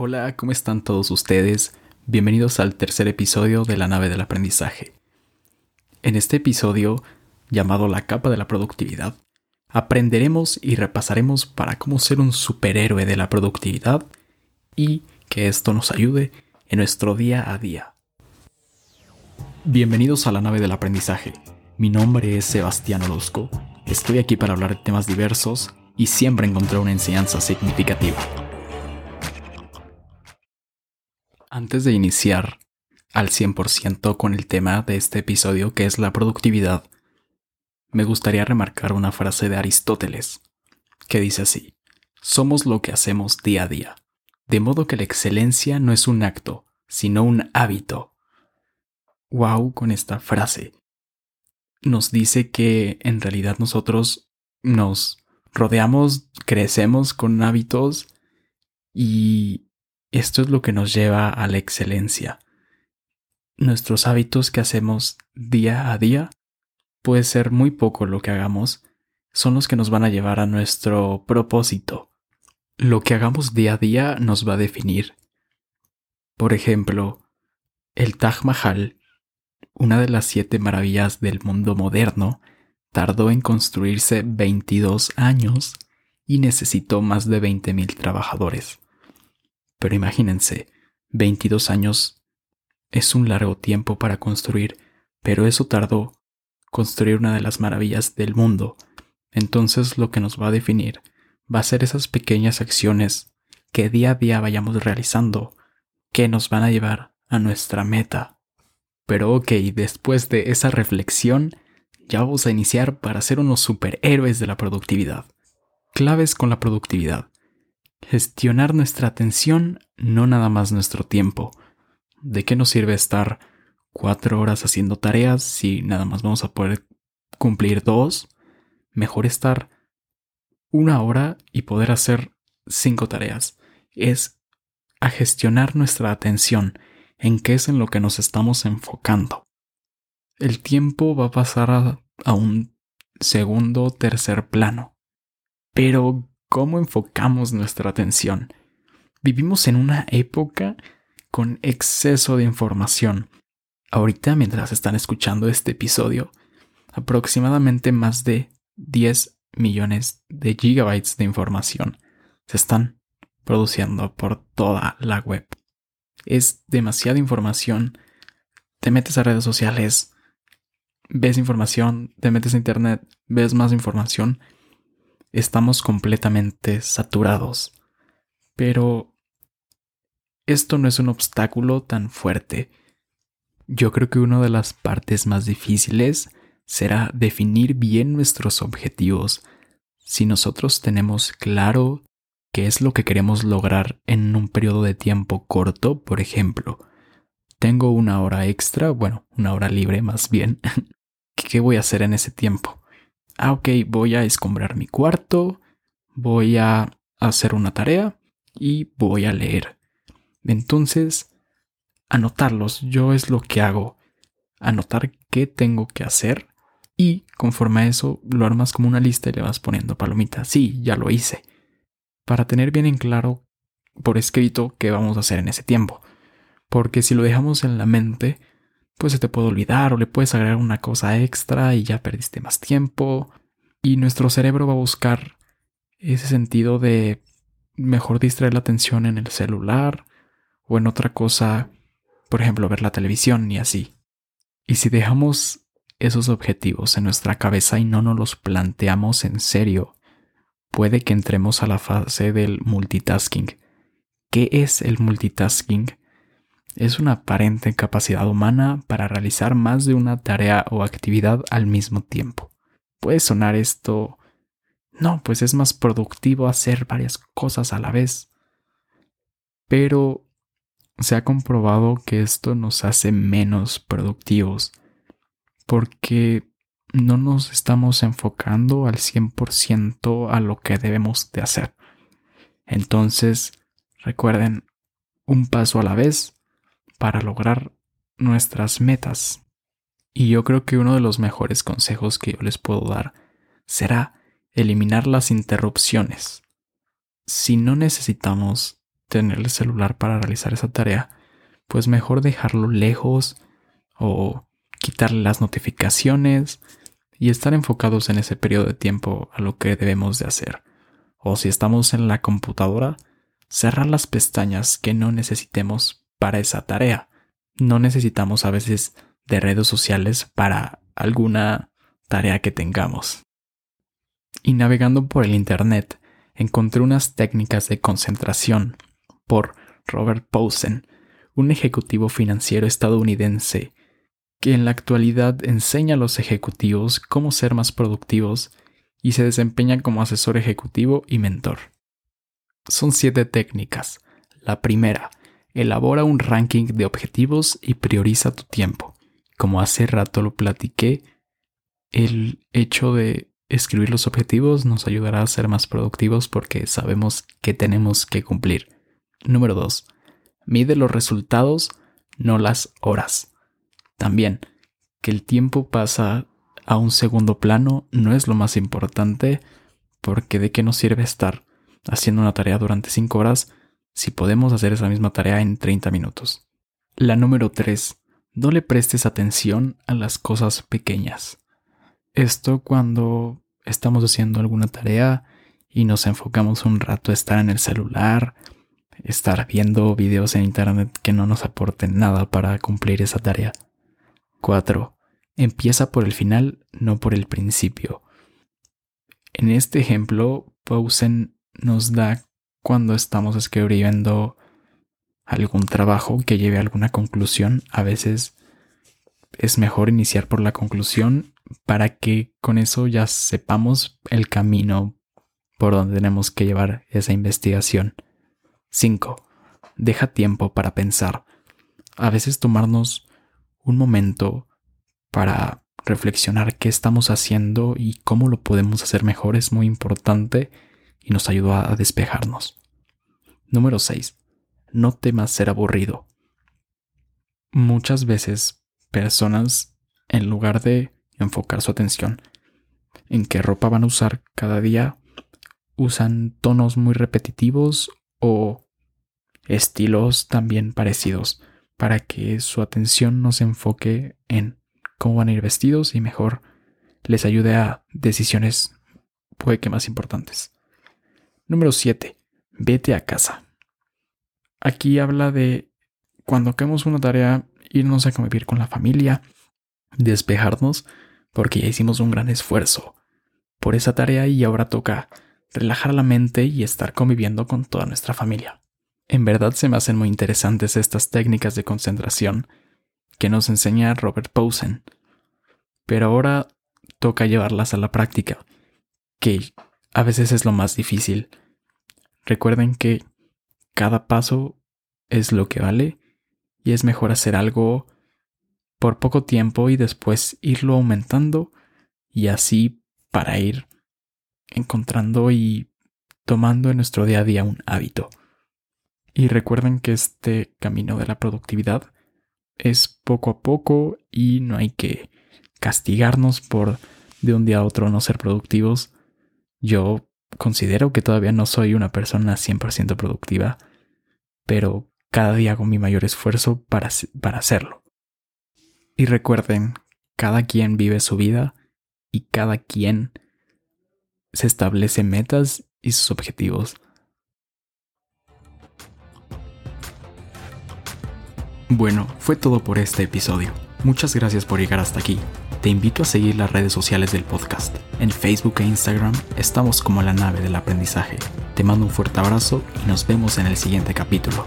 Hola, ¿cómo están todos ustedes? Bienvenidos al tercer episodio de la nave del aprendizaje. En este episodio, llamado La capa de la productividad, aprenderemos y repasaremos para cómo ser un superhéroe de la productividad y que esto nos ayude en nuestro día a día. Bienvenidos a la nave del aprendizaje. Mi nombre es Sebastián Orozco. Estoy aquí para hablar de temas diversos y siempre encontrar una enseñanza significativa. Antes de iniciar al 100% con el tema de este episodio que es la productividad, me gustaría remarcar una frase de Aristóteles, que dice así, somos lo que hacemos día a día, de modo que la excelencia no es un acto, sino un hábito. Wow con esta frase. Nos dice que en realidad nosotros nos rodeamos, crecemos con hábitos y esto es lo que nos lleva a la excelencia. Nuestros hábitos que hacemos día a día, puede ser muy poco lo que hagamos, son los que nos van a llevar a nuestro propósito. Lo que hagamos día a día nos va a definir. Por ejemplo, el Taj Mahal, una de las siete maravillas del mundo moderno, tardó en construirse 22 años y necesitó más de 20.000 trabajadores. Pero imagínense, 22 años es un largo tiempo para construir, pero eso tardó construir una de las maravillas del mundo. Entonces lo que nos va a definir va a ser esas pequeñas acciones que día a día vayamos realizando, que nos van a llevar a nuestra meta. Pero ok, después de esa reflexión, ya vamos a iniciar para ser unos superhéroes de la productividad. Claves con la productividad. Gestionar nuestra atención, no nada más nuestro tiempo. ¿De qué nos sirve estar cuatro horas haciendo tareas si nada más vamos a poder cumplir dos? Mejor estar una hora y poder hacer cinco tareas. Es a gestionar nuestra atención, en qué es en lo que nos estamos enfocando. El tiempo va a pasar a, a un segundo o tercer plano. Pero cómo enfocamos nuestra atención. Vivimos en una época con exceso de información. Ahorita, mientras están escuchando este episodio, aproximadamente más de 10 millones de gigabytes de información se están produciendo por toda la web. Es demasiada información. Te metes a redes sociales, ves información, te metes a internet, ves más información estamos completamente saturados. Pero esto no es un obstáculo tan fuerte. Yo creo que una de las partes más difíciles será definir bien nuestros objetivos. Si nosotros tenemos claro qué es lo que queremos lograr en un periodo de tiempo corto, por ejemplo, tengo una hora extra, bueno, una hora libre más bien, ¿qué voy a hacer en ese tiempo? Ah, ok, voy a escombrar mi cuarto, voy a hacer una tarea y voy a leer. Entonces, anotarlos, yo es lo que hago, anotar qué tengo que hacer y conforme a eso lo armas como una lista y le vas poniendo palomitas. Sí, ya lo hice. Para tener bien en claro por escrito qué vamos a hacer en ese tiempo. Porque si lo dejamos en la mente, pues se te puede olvidar o le puedes agregar una cosa extra y ya perdiste más tiempo. Y nuestro cerebro va a buscar ese sentido de mejor distraer la atención en el celular o en otra cosa, por ejemplo, ver la televisión y así. Y si dejamos esos objetivos en nuestra cabeza y no nos los planteamos en serio, puede que entremos a la fase del multitasking. ¿Qué es el multitasking? Es una aparente capacidad humana para realizar más de una tarea o actividad al mismo tiempo. Puede sonar esto... No, pues es más productivo hacer varias cosas a la vez. Pero se ha comprobado que esto nos hace menos productivos porque no nos estamos enfocando al 100% a lo que debemos de hacer. Entonces, recuerden, un paso a la vez para lograr nuestras metas. Y yo creo que uno de los mejores consejos que yo les puedo dar será eliminar las interrupciones. Si no necesitamos tener el celular para realizar esa tarea, pues mejor dejarlo lejos o quitarle las notificaciones y estar enfocados en ese periodo de tiempo a lo que debemos de hacer. O si estamos en la computadora, cerrar las pestañas que no necesitemos para esa tarea. No necesitamos a veces de redes sociales para alguna tarea que tengamos. Y navegando por el Internet, encontré unas técnicas de concentración por Robert Posen, un ejecutivo financiero estadounidense que en la actualidad enseña a los ejecutivos cómo ser más productivos y se desempeña como asesor ejecutivo y mentor. Son siete técnicas. La primera, elabora un ranking de objetivos y prioriza tu tiempo. Como hace rato lo platiqué, el hecho de escribir los objetivos nos ayudará a ser más productivos porque sabemos que tenemos que cumplir. Número 2. Mide los resultados, no las horas. También, que el tiempo pasa a un segundo plano no es lo más importante porque de qué nos sirve estar haciendo una tarea durante 5 horas si podemos hacer esa misma tarea en 30 minutos. La número 3. No le prestes atención a las cosas pequeñas. Esto cuando estamos haciendo alguna tarea y nos enfocamos un rato a estar en el celular, estar viendo videos en internet que no nos aporten nada para cumplir esa tarea. 4. Empieza por el final, no por el principio. En este ejemplo, Pausen nos da cuando estamos escribiendo algún trabajo que lleve a alguna conclusión. A veces es mejor iniciar por la conclusión para que con eso ya sepamos el camino por donde tenemos que llevar esa investigación. 5. Deja tiempo para pensar. A veces tomarnos un momento para reflexionar qué estamos haciendo y cómo lo podemos hacer mejor es muy importante y nos ayuda a despejarnos. Número 6. No temas ser aburrido. Muchas veces personas, en lugar de enfocar su atención en qué ropa van a usar cada día, usan tonos muy repetitivos o estilos también parecidos para que su atención no se enfoque en cómo van a ir vestidos y mejor les ayude a decisiones puede que más importantes. Número 7. Vete a casa. Aquí habla de cuando hagamos una tarea, irnos a convivir con la familia, despejarnos, porque ya hicimos un gran esfuerzo por esa tarea y ahora toca relajar la mente y estar conviviendo con toda nuestra familia. En verdad se me hacen muy interesantes estas técnicas de concentración que nos enseña Robert Posen. Pero ahora toca llevarlas a la práctica, que a veces es lo más difícil. Recuerden que cada paso es lo que vale y es mejor hacer algo por poco tiempo y después irlo aumentando y así para ir encontrando y tomando en nuestro día a día un hábito. Y recuerden que este camino de la productividad es poco a poco y no hay que castigarnos por de un día a otro no ser productivos. Yo considero que todavía no soy una persona 100% productiva, pero cada día hago mi mayor esfuerzo para, para hacerlo. Y recuerden, cada quien vive su vida y cada quien se establece metas y sus objetivos. Bueno, fue todo por este episodio. Muchas gracias por llegar hasta aquí. Te invito a seguir las redes sociales del podcast. En Facebook e Instagram estamos como la nave del aprendizaje. Te mando un fuerte abrazo y nos vemos en el siguiente capítulo.